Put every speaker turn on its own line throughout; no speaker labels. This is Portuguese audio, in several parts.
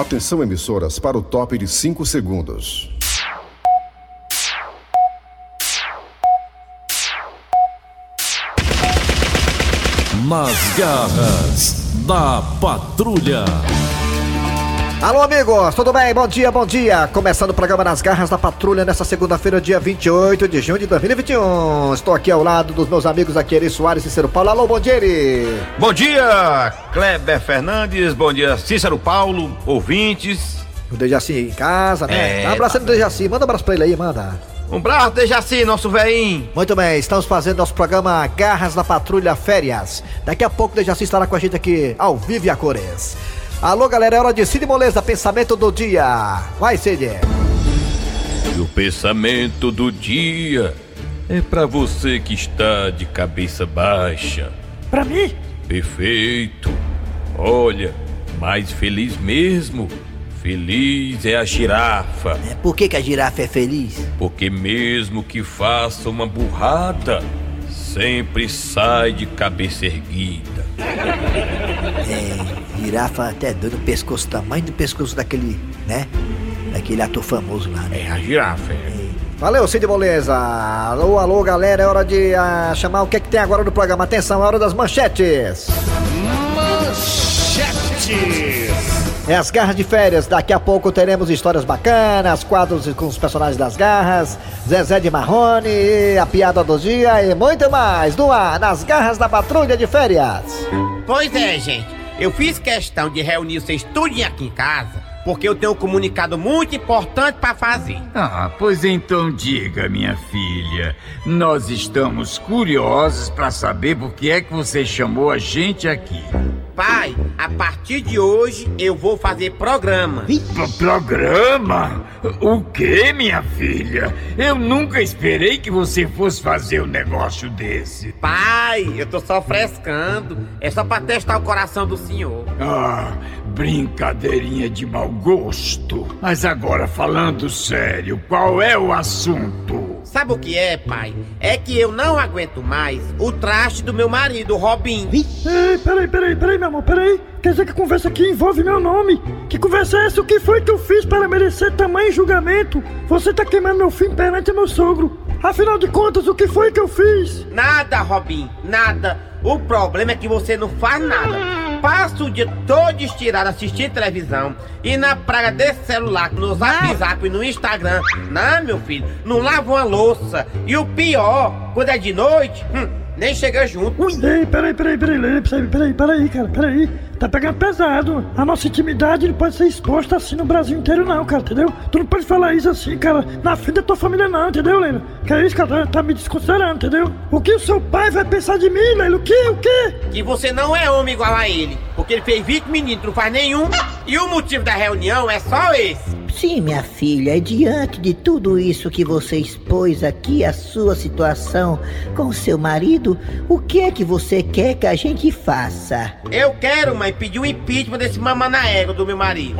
Atenção emissoras para o top de 5 segundos.
Nas garras da patrulha.
Alô, amigos, tudo bem? Bom dia, bom dia. Começando o programa Nas Garras da Patrulha nesta segunda-feira, dia 28 de junho de 2021. Estou aqui ao lado dos meus amigos aqui, Eri Soares e Cícero Paulo. Alô, bom dia, Eri.
Bom dia, Kleber Fernandes. Bom dia, Cícero Paulo, ouvintes.
O Dejaci em casa, né?
É,
um abraço
tá
no Dejaci. Manda um abraço pra ele aí, manda.
Um abraço, Dejaci, nosso veinho.
Muito bem, estamos fazendo nosso programa Garras da Patrulha Férias. Daqui a pouco o Dejaci estará com a gente aqui ao vivo e a cores. Alô, galera, é hora de Cid Moleza, pensamento do dia. Vai, Cid.
E o pensamento do dia é pra você que está de cabeça baixa.
Pra mim?
Perfeito. Olha, mais feliz mesmo. Feliz é a girafa,
É, Por que, que a girafa é feliz?
porque mesmo que faça uma burrada, sempre sai de cabeça erguida.
É, girafa até doido, o pescoço, tamanho do pescoço daquele, né? Daquele ator famoso lá, né?
É a girafa. é.
Valeu, Cid Moleza. Alô, alô, galera, é hora de ah, chamar o que, é que tem agora no programa. Atenção, é hora das manchetes. É as garras de férias. Daqui a pouco teremos histórias bacanas, quadros com os personagens das garras, Zezé de Marrone, a piada do dia e muito mais no ar, nas garras da patrulha de férias.
Pois é, gente. Eu fiz questão de reunir vocês tudinho aqui em casa, porque eu tenho um comunicado muito importante pra fazer.
Ah, pois então diga, minha filha. Nós estamos curiosos para saber por que é que você chamou a gente aqui.
Pai, a partir de hoje eu vou fazer programa.
Programa? O que, minha filha? Eu nunca esperei que você fosse fazer um negócio desse.
Pai, eu tô só frescando. É só pra testar o coração do senhor.
Ah, brincadeirinha de mau gosto. Mas agora, falando sério, qual é o assunto?
Sabe o que é, pai? É que eu não aguento mais o traste do meu marido, Robin.
Ei, peraí, peraí, peraí, meu amor, peraí. Quer dizer que a conversa aqui envolve meu nome? Que conversa é essa? O que foi que eu fiz para merecer tamanho julgamento? Você tá queimando meu filho perante meu sogro. Afinal de contas, o que foi que eu fiz?
Nada, Robin, nada. O problema é que você não faz nada. Passa o dia todo estirado assistindo televisão e na praga desse celular, no zap zap e no Instagram. Não, meu filho, não lava uma louça. E o pior, quando é de noite, hum, nem chega junto.
Ei, peraí, peraí, peraí, peraí, peraí, peraí, peraí, cara, peraí. Tá pegando pesado. A nossa intimidade não pode ser exposta assim no Brasil inteiro, não, cara, entendeu? Tu não pode falar isso assim, cara, na frente da tua família, não, entendeu, Leila? Que é isso, cara, tá me desconsiderando, entendeu? O que o seu pai vai pensar de mim, Leila? O que, o que?
Que você não é homem igual a ele. Porque ele fez 20 meninos, tu não faz nenhum. E o motivo da reunião é só esse.
Sim, minha filha, e diante de tudo isso que você expôs aqui, a sua situação com seu marido, o que é que você quer que a gente faça?
Eu quero, mãe, pedir o impeachment desse mamanaego do meu marido.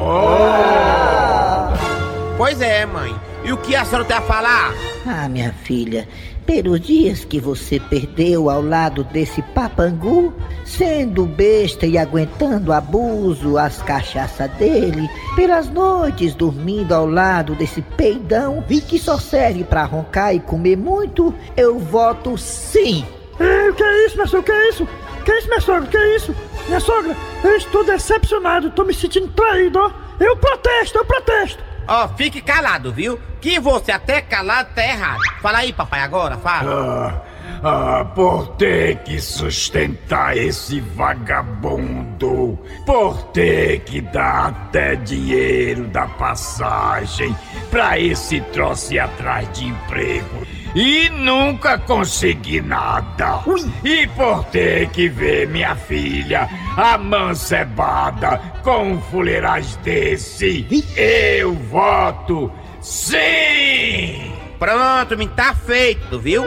Pois é, mãe. E o que a senhora tem a falar?
Ah, minha filha, pelos dias que você perdeu ao lado desse papangu, sendo besta e aguentando abuso, as cachaças dele, pelas noites dormindo ao lado desse peidão que só serve pra roncar e comer muito, eu voto sim.
Ei, o que é isso, minha sogra? O que é isso? Que é isso, minha sogra? Que é isso? Minha sogra, eu estou decepcionado, tô me sentindo traído, ó. Eu protesto, eu protesto.
Ó, fique calado, viu? Que você até calado tá errado. Fala aí, papai, agora, fala.
Ah, ah, por ter que sustentar esse vagabundo, por ter que dar até dinheiro da passagem pra esse troço ir atrás de emprego e nunca conseguir nada. E por ter que ver minha filha amancebada com um fuleiragem desse, eu voto sim!
Pronto, me tá feito, viu?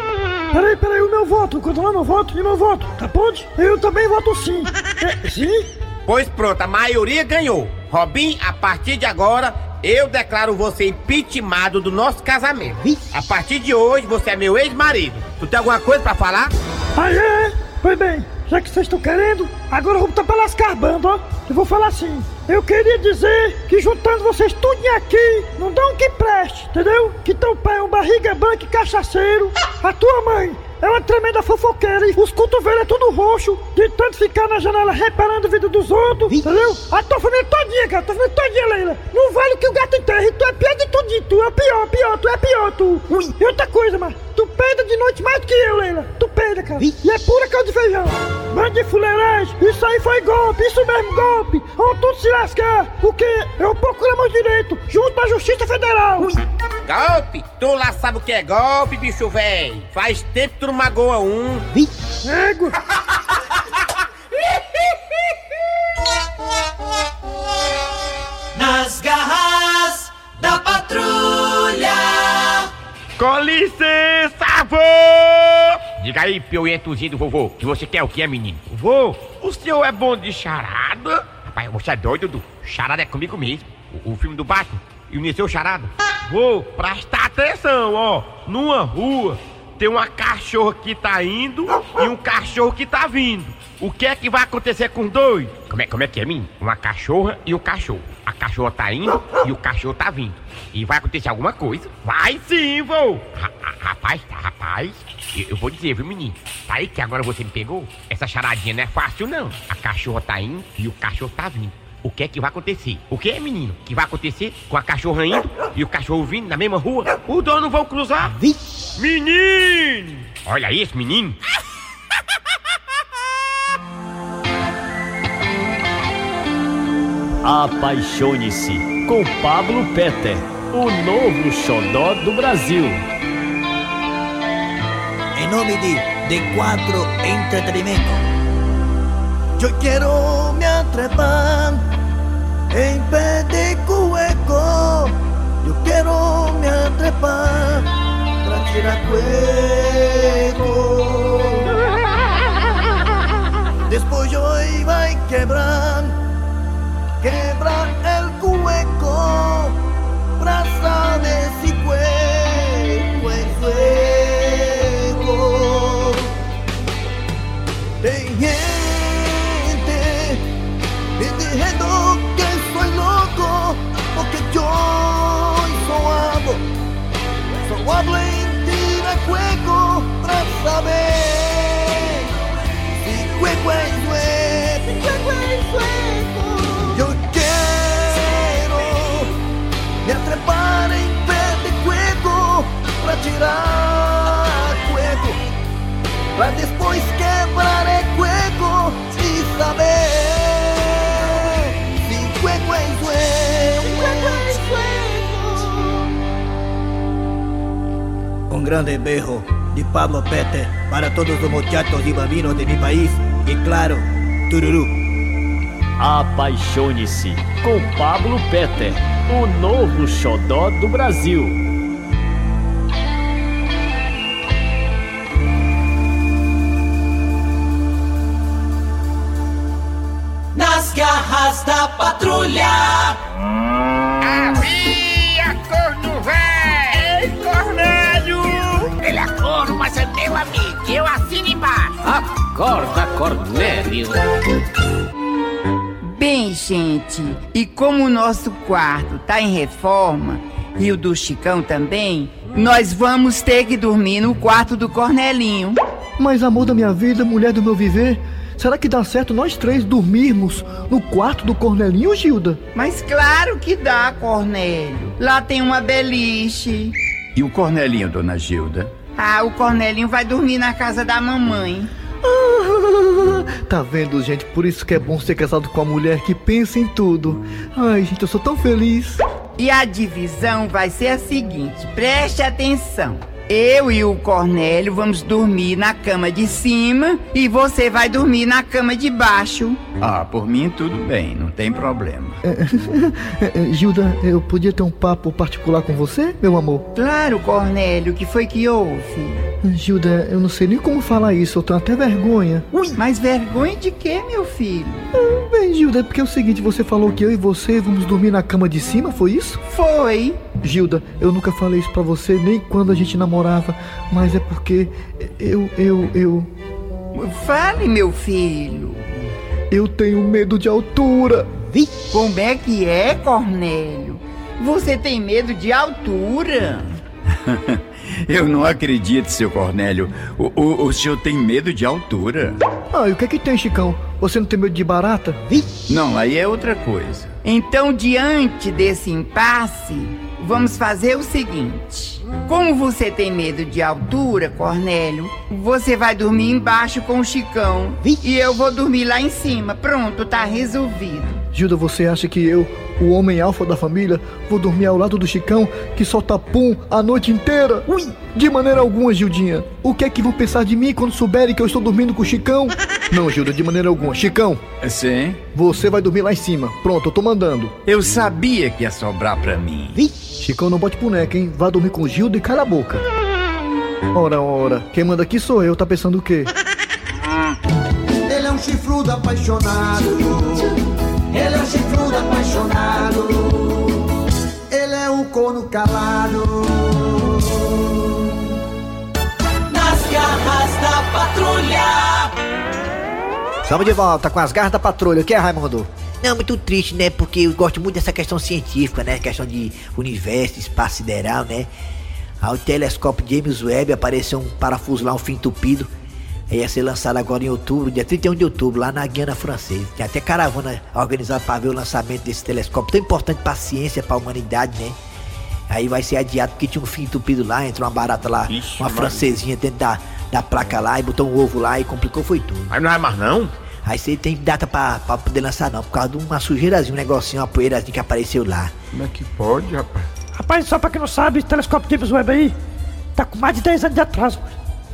Peraí, peraí, o meu voto, continuar meu voto e meu voto, tá pode? Eu também voto sim. É, sim?
Pois pronto, a maioria ganhou. Robin, a partir de agora, eu declaro você impeachmentado do nosso casamento. A partir de hoje, você é meu ex-marido. Tu tem alguma coisa pra falar?
Ah, é? Pois bem, já que vocês estão querendo, agora eu vou botar pra lascar bando, ó. eu vou falar assim. Eu queria dizer que juntando vocês tudinho aqui, não dá um que preste, entendeu? Que teu pai é um barriga branca e cachaceiro. A tua mãe é uma tremenda fofoqueira e os cotovelos é tudo roxo, de tanto ficar na janela reparando a vida dos outros, entendeu? A tua família todinha, cara, a tua família todinha, Leila. Não vale o que o gato enterra, e tu é pior de tudo, tu é pior, pior, tu é pior, tu. Ui. E outra coisa, mano, tu peida de noite mais do que eu, Leila. Tu peida, cara. E é pura caldo de feijão. Bando de fuleiragem, isso aí foi golpe, isso mesmo, golpe. Vão tudo se lascar, porque eu procuro meu direito, junto à Justiça Federal.
Golpe? Tu lá sabe o que é golpe, bicho véi? Faz tempo que tu não magoa um.
Ego.
Nas garras da patrulha.
Com licença, vô! Diga aí, piuentozinho do vovô, que você quer o que é, menino? Vô, o senhor é bom de charada? Rapaz, você é doido, Dudu? Charada é comigo mesmo. O, o filme do Batman. E o Niseu Charada. Vô, presta atenção, ó. Numa rua, tem uma cachorra que tá indo e um cachorro que tá vindo. O que é que vai acontecer com os dois? Como é, como é que é, menino? Uma cachorra e um cachorro. A cachorra tá indo e o cachorro tá vindo. E vai acontecer alguma coisa? Vai sim, vô! Ra- ra- rapaz, rapaz, eu, eu vou dizer, viu, menino? Tá aí que agora você me pegou? Essa charadinha não é fácil, não. A cachorra tá indo e o cachorro tá vindo. O que é que vai acontecer? O que é, menino? Que vai acontecer com a cachorra indo e o cachorro vindo na mesma rua? Os dois não vão cruzar? Menino! Olha isso, menino!
Apaixone-se com Pablo Peter, o novo xodó do Brasil.
En nome de D4 Entretenimiento. Yo quiero me atrapar en pé de cueco. Yo quiero me atrapar para tirar cueco. Después yo iba a quebrar Un grande berro de Pablo Pete para todos los muchachos y bambinos de mi país y claro, Tururu.
Apaixone-se com Pablo Peter, o novo xodó do Brasil.
Nas garras da patrulha.
Acorda, Cornélio.
Bem, gente, e como o nosso quarto tá em reforma e o do Chicão também, nós vamos ter que dormir no quarto do Cornelinho.
Mas amor da minha vida, mulher do meu viver, será que dá certo nós três dormirmos no quarto do Cornelinho, Gilda?
Mas claro que dá, Cornélio. Lá tem uma beliche.
E o Cornelinho, dona Gilda?
Ah, o Cornelinho vai dormir na casa da mamãe.
Tá vendo, gente? Por isso que é bom ser casado com uma mulher que pensa em tudo. Ai, gente, eu sou tão feliz.
E a divisão vai ser a seguinte: preste atenção. Eu e o Cornélio vamos dormir na cama de cima e você vai dormir na cama de baixo.
Ah, por mim tudo bem, não tem problema.
É, é, Gilda, eu podia ter um papo particular com você, meu amor?
Claro, Cornélio, o que foi que houve?
Gilda, eu não sei nem como falar isso, eu tenho até vergonha.
Ui, mas vergonha de quê, meu filho?
Ah, bem, Gilda, é porque é o seguinte, você falou que eu e você vamos dormir na cama de cima, foi isso?
Foi.
Gilda, eu nunca falei isso pra você, nem quando a gente namorava, mas é porque eu, eu, eu...
Fale, meu filho.
Eu tenho medo de altura.
Como é que é, Cornélio? Você tem medo de altura?
Eu não acredito, seu Cornélio. O, o, o senhor tem medo de altura?
Ah, e o que é que tem, Chicão? Você não tem medo de barata?
Não, aí é outra coisa.
Então, diante desse impasse, vamos fazer o seguinte. Como você tem medo de altura, Cornélio, você vai dormir embaixo com o Chicão. E eu vou dormir lá em cima. Pronto, tá resolvido.
Gilda, você acha que eu, o homem alfa da família, vou dormir ao lado do Chicão que solta pum a noite inteira? Ui! De maneira alguma, Gildinha. O que é que vão pensar de mim quando souberem que eu estou dormindo com o Chicão? Não, Gilda, de maneira alguma. Chicão,
Sim?
você vai dormir lá em cima. Pronto, eu tô mandando.
Eu sabia que ia sobrar pra mim.
Chicão, não bote boneca, hein? Vá dormir com Gilda e cala a boca. Ora, ora, quem manda aqui sou eu, tá pensando o quê?
Ele é um chifrudo apaixonado. Corno calado. Nas garras da patrulha.
Estamos de volta com as garras da patrulha. O que é, Raimundo?
Não, muito triste, né? Porque eu gosto muito dessa questão científica, né? Questão de universo, espaço sideral, né? Ao telescópio James Webb apareceu um parafuso lá, um fio entupido. Ia ser lançado agora em outubro, dia 31 de outubro, lá na Guiana Francesa. Tem até caravana organizada para ver o lançamento desse telescópio tão importante para a ciência, para a humanidade, né? Aí vai ser adiado porque tinha um fio entupido lá, entrou uma barata lá, uma
Maria.
francesinha dentro da, da placa lá e botou um ovo lá e complicou foi tudo.
Aí não é mais não?
Aí você tem data pra, pra poder lançar não, por causa de uma sujeirazinha, um negocinho, uma poeirazinha que apareceu lá.
Como é que pode, rapaz?
Rapaz, só pra quem não sabe, esse telescópio James Webb aí tá com mais de 10 anos de atraso.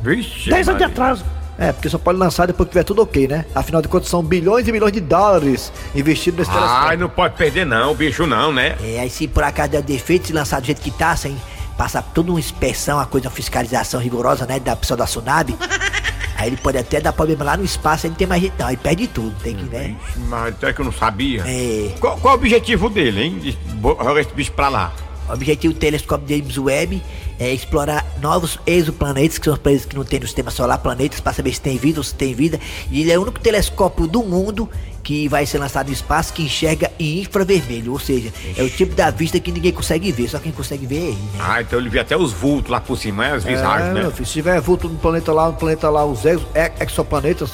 Vixe.
10 anos de atraso.
É, porque só pode lançar depois que tiver tudo ok, né? Afinal de contas, são bilhões e milhões de dólares investidos nesse
Ai,
telescópio.
não pode perder não, bicho não, né?
É, aí se por acaso der defeito, se lançar do jeito que tá, sem passar toda uma inspeção, uma coisa, uma fiscalização rigorosa, né, da pessoa da Sunab, aí ele pode até dar problema lá no espaço, aí não tem mais jeito não, aí perde tudo, tem que, né?
Mas até que eu não sabia.
É.
Qual, qual o objetivo dele, hein? De jogar esse bicho pra lá.
O objetivo do telescópio James Webb é explorar novos exoplanetas, que são os planetas que não tem no sistema solar, planetas, para saber se tem vida ou se tem vida. E ele é o único telescópio do mundo que vai ser lançado no espaço que enxerga em infravermelho, ou seja, é o tipo da vista que ninguém consegue ver, só quem consegue ver é ele, né?
Ah, então ele vê até os vultos lá por cima, né? As visagens,
é,
né?
filho, se tiver vulto no planeta lá, no planeta lá, os ex- exoplanetas,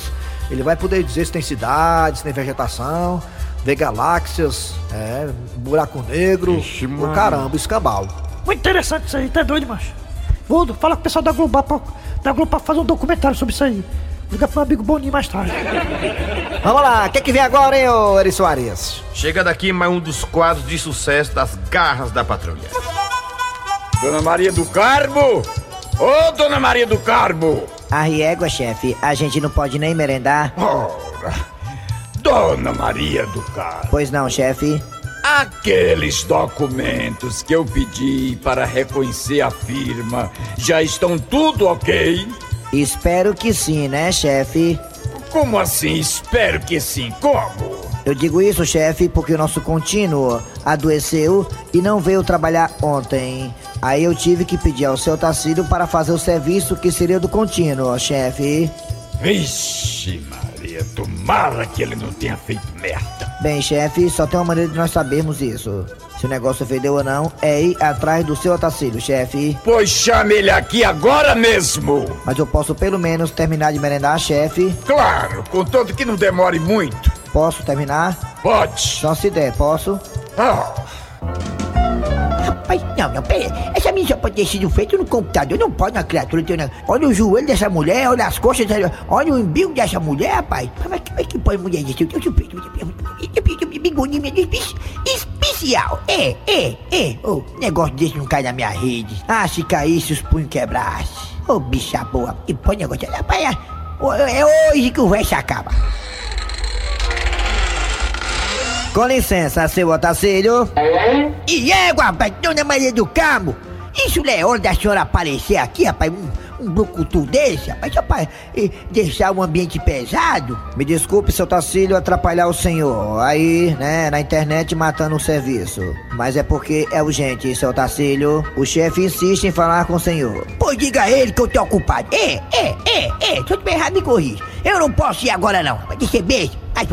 ele vai poder dizer se tem cidades, se tem vegetação, ver galáxias, é, buraco negro, o
mano.
caramba, escambau.
Muito interessante isso aí, tá doido, macho? Vou falar com o pessoal da Globo pra, da Globo pra fazer um documentário sobre isso aí. Vou ligar pro meu amigo Boninho mais tarde.
Vamos lá, o que, que vem agora, hein, ô Eri Soares?
Chega daqui mais um dos quadros de sucesso das garras da patrulha.
Dona Maria do Carmo! Ô, Dona Maria do Carmo!
A riégua, chefe, a gente não pode nem merendar.
Ora, Dona Maria do Carmo.
Pois não, chefe.
Aqueles documentos que eu pedi para reconhecer a firma já estão tudo ok?
Espero que sim, né, chefe?
Como assim? Espero que sim. Como?
Eu digo isso, chefe, porque o nosso contínuo adoeceu e não veio trabalhar ontem. Aí eu tive que pedir ao seu Tacílio para fazer o serviço que seria do contínuo, chefe.
Vixe, Maria, tomara que ele não tenha feito merda.
Bem, chefe, só tem uma maneira de nós sabermos isso. Se o negócio fedeu ou não, é ir atrás do seu Otacílio, chefe.
Pois chame ele aqui agora mesmo.
Mas eu posso pelo menos terminar de merendar, chefe.
Claro, contanto que não demore muito.
Posso terminar?
Pode.
Só se der, posso?
Ah,
Rapaz, não, não, pera. Menina só pode ter sido feita no computador. Não pode uma criatura ter. Uma... Olha o joelho dessa mulher, olha as costas, dessa- olha o umbigo dessa mulher, rapaz. Mas como é que pode mulher disso? Eu tenho bigodinho especial. É, é, é. Ô, negócio desse não cai na minha rede. Ah, se caísse, os punhos quebrassem. Ô, bicha boa. E põe negócio. Rapaz, é, é hoje que o verso acaba.
Com licença, seu Otacílio.
E égua, dona Maria do Carmo, isso não é hora da senhora aparecer aqui, rapaz, um, um brucutu desse, rapaz, só pra eh, deixar o ambiente pesado.
Me desculpe, seu Tacílio, atrapalhar o senhor. Aí, né, na internet matando o serviço. Mas é porque é urgente, seu Tacílio. O chefe insiste em falar com o senhor.
Pois diga a ele que eu tô ocupado. É, é, é, é, se eu tiver errado, me corrija. Eu não posso ir agora não, vai ser beijo.
Ai,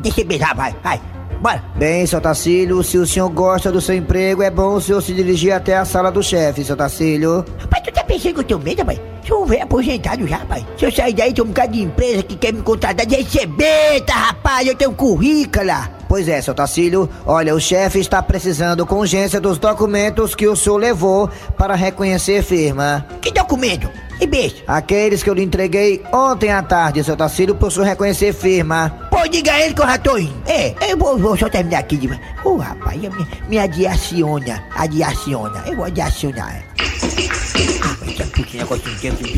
deixa beijar, vai, vai. Bora.
Bem, seu Tacílio, se o senhor gosta do seu emprego, é bom o senhor se dirigir até a sala do chefe, seu Tacílio.
Rapaz, tu tá pensando que eu tenho medo, rapaz? Sou um velho aposentado já, rapaz. Se eu sair daí, tem um bocado de empresa que quer me contratar de receber, tá, rapaz? Eu tenho currículo lá.
Pois é, seu Tacílio. Olha, o chefe está precisando com urgência dos documentos que o senhor levou para reconhecer firma.
Que documento? E beijo.
Aqueles que eu lhe entreguei ontem à tarde, seu Tacílio, para o senhor reconhecer firma.
Pô, diga a ele que eu já tô indo. É, eu vou, vou só terminar aqui de. Ô, oh, rapaz, me, me adiaciona. Adiaciona. Eu vou adiacionar.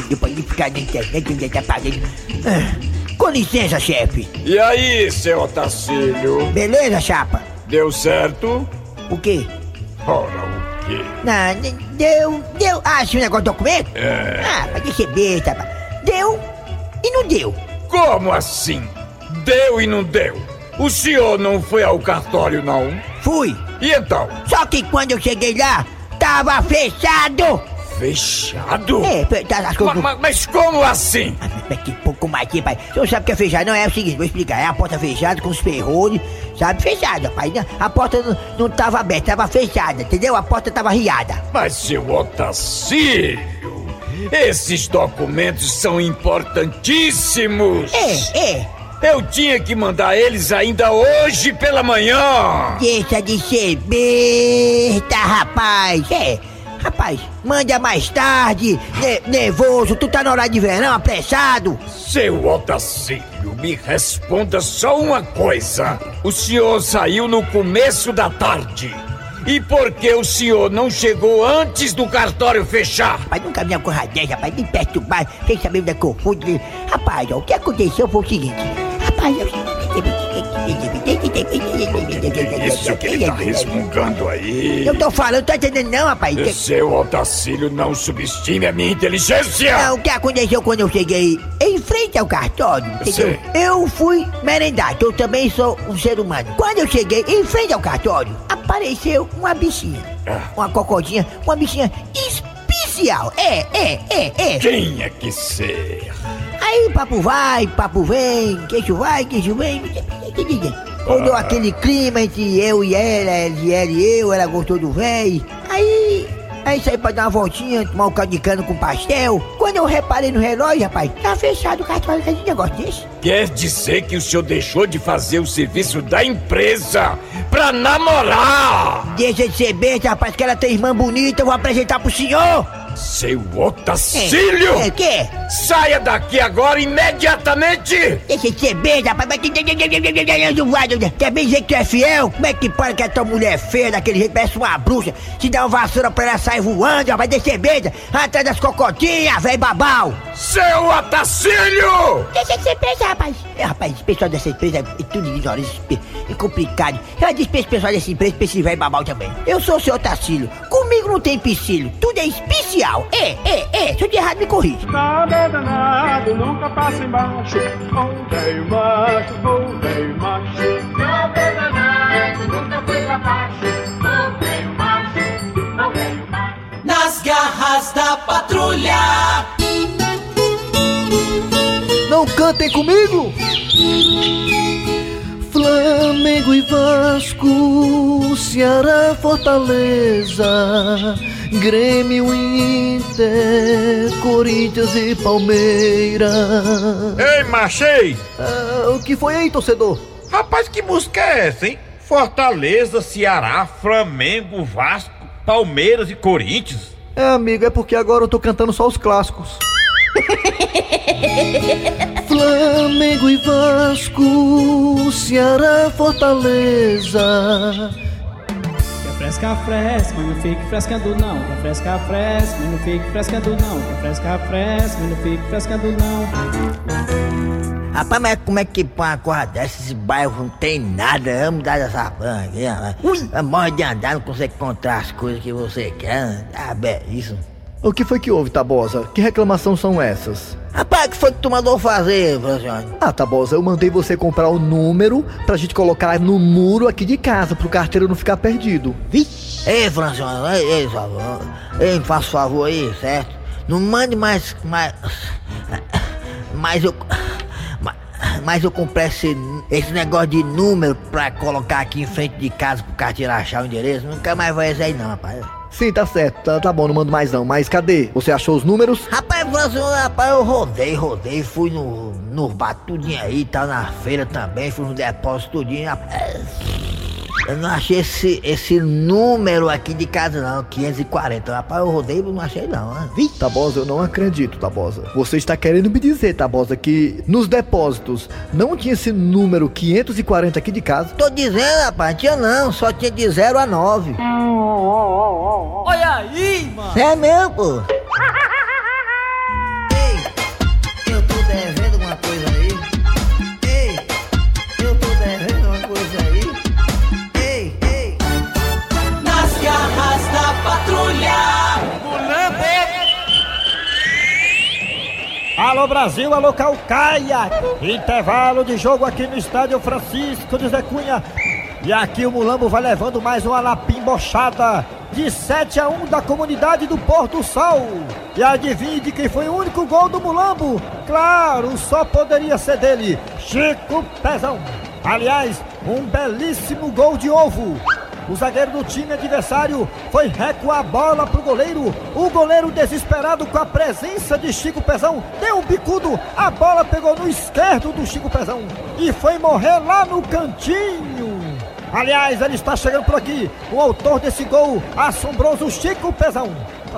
Depois de ficar na internet, onde tá pagando. Com licença, chefe.
E aí, seu Otacílio?
Beleza, chapa?
Deu certo?
O quê?
Ora, o quê?
Não, deu, deu. Ah, esse negócio do documento?
É.
Ah, pra receber, tá? Deu e não deu.
Como assim? Deu e não deu? O senhor não foi ao cartório, não?
Fui.
E então?
Só que quando eu cheguei lá, tava fechado.
Fechado?
É, tá, as coisas...
mas, mas como assim?
Mas que pouco mais aqui, pai. O senhor sabe o que é fechado? Não, é o seguinte, vou explicar. É a porta fechada com os ferrolhos, sabe? Fechada, pai. A porta não, não tava aberta, tava fechada, entendeu? A porta tava riada.
Mas, seu Otacílio, esses documentos são importantíssimos.
É, é.
Eu tinha que mandar eles ainda hoje pela manhã.
Deixa de ser besta, rapaz. É. Rapaz, manda mais tarde, ne nervoso, tu tá na hora de verão, apressado.
Seu Otacílio, me responda só uma coisa. O senhor saiu no começo da tarde. E por que o senhor não chegou antes do cartório fechar?
Rapaz, nunca coisa dessa, rapaz, me perturbar, sem saber onde é que eu fui. Rapaz, ó, o que aconteceu foi o seguinte.
Isso que ele tá resmungando aí.
Eu tô falando, tá entendendo não, rapaz?
Seu Otacílio não subestime a minha inteligência.
Não, o que aconteceu quando eu cheguei em frente ao cartório, entendeu? Eu fui merendar, eu também sou um ser humano. Quando eu cheguei em frente ao cartório, apareceu uma bichinha. Uma cocodinha, uma bichinha especial. É, é, é, é.
Quem é que ser?
Aí papo vai, papo vem, queixo vai, queixo vem. Mudou ah. aquele clima entre eu e ela, ela e eu, ela gostou do véi. Aí, aí saí pra dar uma voltinha, tomar um caldo de cano com pastel. Quando eu reparei no relógio, rapaz, tá fechado o cartão de negócio desse.
Quer dizer que o senhor deixou de fazer o serviço da empresa pra namorar?
Deixa de ser besta, rapaz, que ela tem irmã bonita, eu vou apresentar pro senhor.
Seu Otacílio!
É, é, que?
Saia daqui agora, imediatamente!
Deixa de ser besta, rapaz, mas que... Quer bem dizer que tu é fiel? Como é que pode que a tua mulher é feia daquele jeito, parece uma bruxa? Se dá uma vassoura pra ela sair voando, rapaz, deixa de ser atrás das cocotinhas, velho babau!
Seu Otacílio!
Deixa de ser besta, rapaz! É, rapaz, esse pessoal dessa empresa é tudo ignorante, é complicado. Eu disse pra esse pessoal dessa empresa, pra esse velho babau também. Eu sou o seu Otacílio, comigo não tem empecilho, tudo é especial. É, é, é. Se eu de errado, me corrija.
Nada danado, nunca passa embaixo. Velho macho, velho macho. Nada danado, nunca foi pra baixo. Velho macho, velho macho.
Nas garras da patrulha.
Não cantem comigo! Flamengo e Vasco, Ceará, Fortaleza, Grêmio e Inter, Corinthians e Palmeiras.
Ei, machei!
Ah, o que foi aí, torcedor?
Rapaz, que música é essa, hein? Fortaleza, Ceará, Flamengo, Vasco, Palmeiras e Corinthians.
É, amigo, é porque agora eu tô cantando só os clássicos. Flamengo e Vasco, Ceará, Fortaleza.
Fresca, fresca, mas não fique frescando não. Fresca, fresca, mas não fique frescando não. Fresca, fresca, mas não fique frescando não.
Rapaz, mas como é que põe uma coisa dessa? Esse bairro não tem nada. Vamos dar essa banha. Morre de andar, não consegue encontrar as coisas que você quer. Ah, bem, isso.
O que foi que houve, Tabosa? Que reclamação são essas?
Rapaz, o que foi que tu mandou fazer, Francione?
Ah, Tabosa, eu mandei você comprar o número pra gente colocar no muro aqui de casa, pro carteiro não ficar perdido.
Vixe! Ei, Francione, ei, ei, favor. Ei, faça favor aí, certo? Não mande mais. mais. Mas eu.
mas eu comprei esse, esse negócio de número pra colocar aqui em frente de casa pro carteiro achar o endereço. Nunca mais esse aí não, rapaz.
Sim, tá certo. Tá, tá bom, não mando mais não. Mas cadê? Você achou os números?
Rapaz, rapaz, eu rodei, rodei, fui no, no bar tudinho aí, tá na feira também, fui no depósito tudinho. rapaz. Eu não achei esse, esse número aqui de casa não, 540. Rapaz, eu rodei e não achei não, né?
Tabosa, eu não acredito, Tabosa. Você está querendo me dizer, Tabosa, que nos depósitos não tinha esse número 540 aqui de casa?
Tô dizendo, rapaz, tinha não, só tinha de 0 a 9.
Olha aí, mano.
É mesmo, pô.
Alô Brasil, alô Calcaia! Intervalo de jogo aqui no estádio Francisco de Zé Cunha. E aqui o Mulambo vai levando mais uma lapimbochada de 7 a 1 da comunidade do Porto Sol. E adivinhe de quem foi o único gol do Mulambo? Claro, só poderia ser dele, Chico Pezão. Aliás, um belíssimo gol de ovo. O zagueiro do time adversário foi recuar a bola pro goleiro. O goleiro desesperado com a presença de Chico Pezão deu um bicudo. A bola pegou no esquerdo do Chico Pezão e foi morrer lá no cantinho. Aliás, ele está chegando por aqui. O autor desse gol, assombroso Chico Pezão.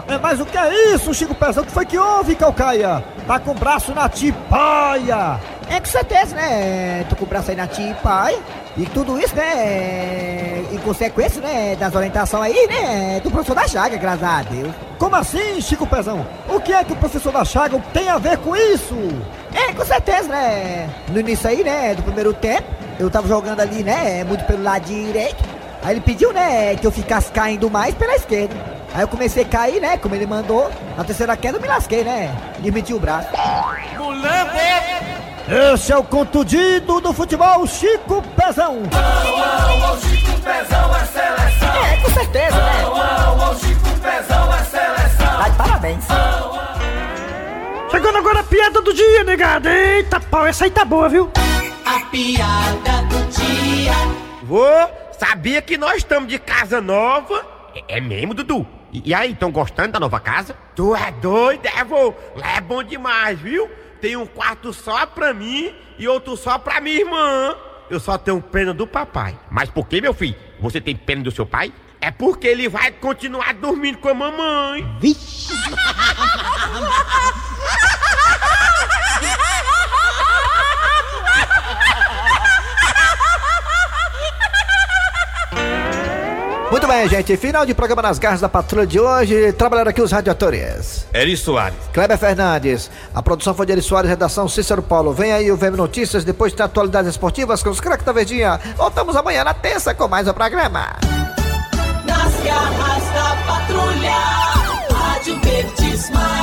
É, Mas o que é isso, Chico Pezão? O que foi que houve, Calcaia? Tá com o braço na tipaia.
É com certeza, né? Tô com o braço aí na tia pai. E tudo isso, né? Em consequência, né? Das orientações aí, né? Do professor da Chaga, graças a Deus.
Como assim, Chico Pezão? O que é que o professor da Chaga tem a ver com isso?
É, com certeza, né? No início aí, né? Do primeiro tempo, eu tava jogando ali, né? Muito pelo lado direito. Aí ele pediu, né? Que eu ficasse caindo mais pela esquerda. Aí eu comecei a cair, né? Como ele mandou. Na terceira queda eu me lasquei, né? Desmenti o braço.
Esse é o contundido do futebol, Chico Pezão.
Chico Pezão é seleção.
É, com certeza, né?
Chico Pezão é seleção.
De parabéns.
Chegando agora a piada do dia, negada. Eita pau, essa aí tá boa, viu?
A piada do dia.
Vô, sabia que nós estamos de casa nova? É, é mesmo, Dudu? E, e aí, estão gostando da nova casa? Tu é doido, é, vô? Lá é bom demais, viu? Tem um quarto só pra mim e outro só pra minha irmã. Eu só tenho pena do papai. Mas por que, meu filho? Você tem pena do seu pai? É porque ele vai continuar dormindo com a mamãe.
Vixe! bem, gente. Final de programa nas garras da patrulha de hoje. Trabalharam aqui os radiadores.
Eri Soares.
Kleber Fernandes. A produção foi de Eri Soares, redação Cícero Paulo. Vem aí o VM Notícias, depois tem atualidades esportivas com os craques da Verdinha. Voltamos amanhã na terça com mais um programa.
Nas garras da patrulha. Rádio Verdes Maria.